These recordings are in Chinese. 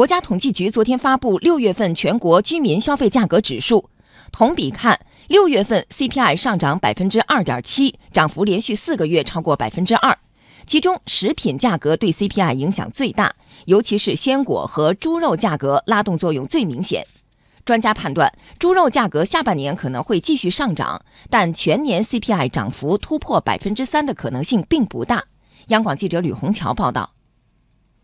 国家统计局昨天发布六月份全国居民消费价格指数，同比看，六月份 CPI 上涨百分之二点七，涨幅连续四个月超过百分之二。其中，食品价格对 CPI 影响最大，尤其是鲜果和猪肉价格拉动作用最明显。专家判断，猪肉价格下半年可能会继续上涨，但全年 CPI 涨幅突破百分之三的可能性并不大。央广记者吕红桥报道。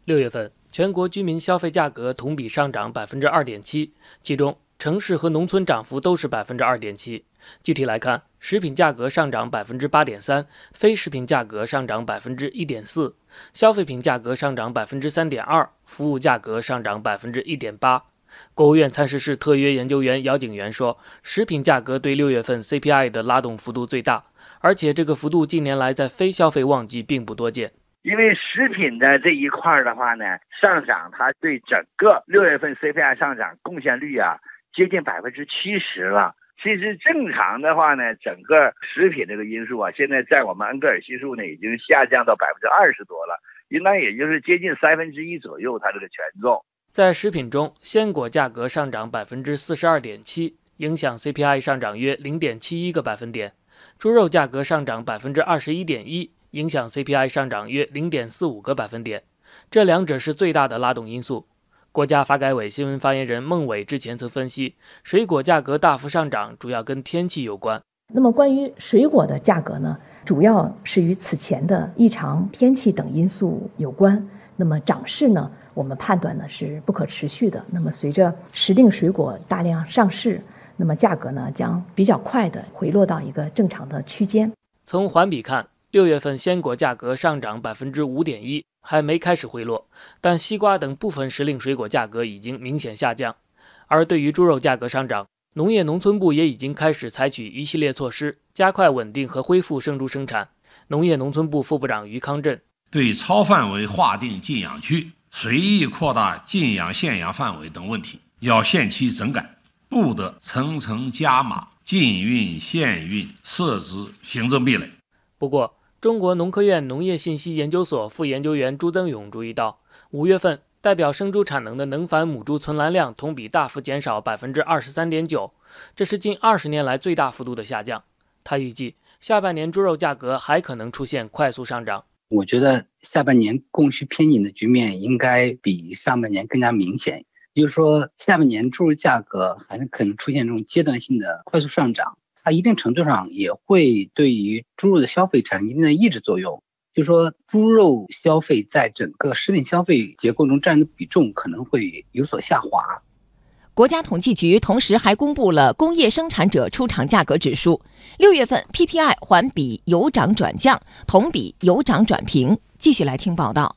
六月份。全国居民消费价格同比上涨百分之二点七，其中城市和农村涨幅都是百分之二点七。具体来看，食品价格上涨百分之八点三，非食品价格上涨百分之一点四，消费品价格上涨百分之三点二，服务价格上涨百分之一点八。国务院参事室特约研究员姚景元说，食品价格对六月份 CPI 的拉动幅度最大，而且这个幅度近年来在非消费旺季并不多见。因为食品的这一块的话呢，上涨它对整个六月份 CPI 上涨贡献率啊，接近百分之七十了。其实正常的话呢，整个食品这个因素啊，现在在我们恩格尔系数呢已经下降到百分之二十多了，应当也就是接近三分之一左右，它这个权重。在食品中，鲜果价格上涨百分之四十二点七，影响 CPI 上涨约零点七一个百分点；猪肉价格上涨百分之二十一点一。影响 CPI 上涨约零点四五个百分点，这两者是最大的拉动因素。国家发改委新闻发言人孟伟之前曾分析，水果价格大幅上涨主要跟天气有关。那么关于水果的价格呢，主要是与此前的异常天气等因素有关。那么涨势呢，我们判断呢是不可持续的。那么随着时令水果大量上市，那么价格呢将比较快的回落到一个正常的区间。从环比看。六月份鲜果价格上涨百分之五点一，还没开始回落，但西瓜等部分时令水果价格已经明显下降。而对于猪肉价格上涨，农业农村部也已经开始采取一系列措施，加快稳定和恢复生猪生产。农业农村部副部长于康震对超范围划定禁养区、随意扩大禁养限养范围等问题，要限期整改，不得层层加码禁运限运，设置行政壁垒。不过，中国农科院农业信息研究所副研究员朱增勇注意到，五月份代表生猪产能的能繁母猪存栏量同比大幅减少百分之二十三点九，这是近二十年来最大幅度的下降。他预计下半年猪肉价格还可能出现快速上涨。我觉得下半年供需偏紧的局面应该比上半年更加明显，也就是说，下半年猪肉价格还可能出现这种阶段性的快速上涨。它一定程度上也会对于猪肉的消费产生一定的抑制作用，就说猪肉消费在整个食品消费结构中占的比重可能会有所下滑。国家统计局同时还公布了工业生产者出厂价格指数，六月份 PPI 环比由涨转降，同比由涨转平。继续来听报道。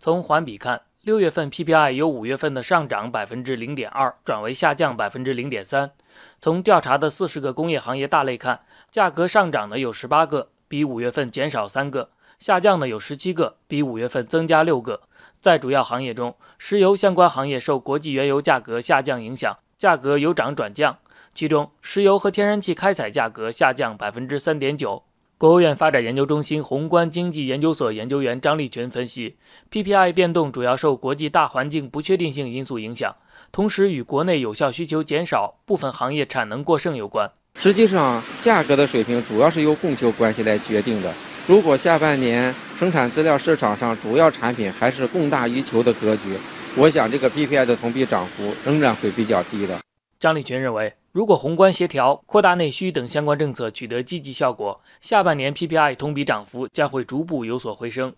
从环比看。六月份 PPI 由五月份的上涨百分之零点二转为下降百分之零点三。从调查的四十个工业行业大类看，价格上涨的有十八个，比五月份减少三个；下降的有十七个，比五月份增加六个。在主要行业中，石油相关行业受国际原油价格下降影响，价格由涨转降，其中石油和天然气开采价格下降百分之三点九。国务院发展研究中心宏观经济研究所研究员张立群分析，PPI 变动主要受国际大环境不确定性因素影响，同时与国内有效需求减少、部分行业产能过剩有关。实际上，价格的水平主要是由供求关系来决定的。如果下半年生产资料市场上主要产品还是供大于求的格局，我想这个 PPI 的同比涨幅仍然会比较低的。张立群认为。如果宏观协调、扩大内需等相关政策取得积极效果，下半年 PPI 同比涨幅将会逐步有所回升。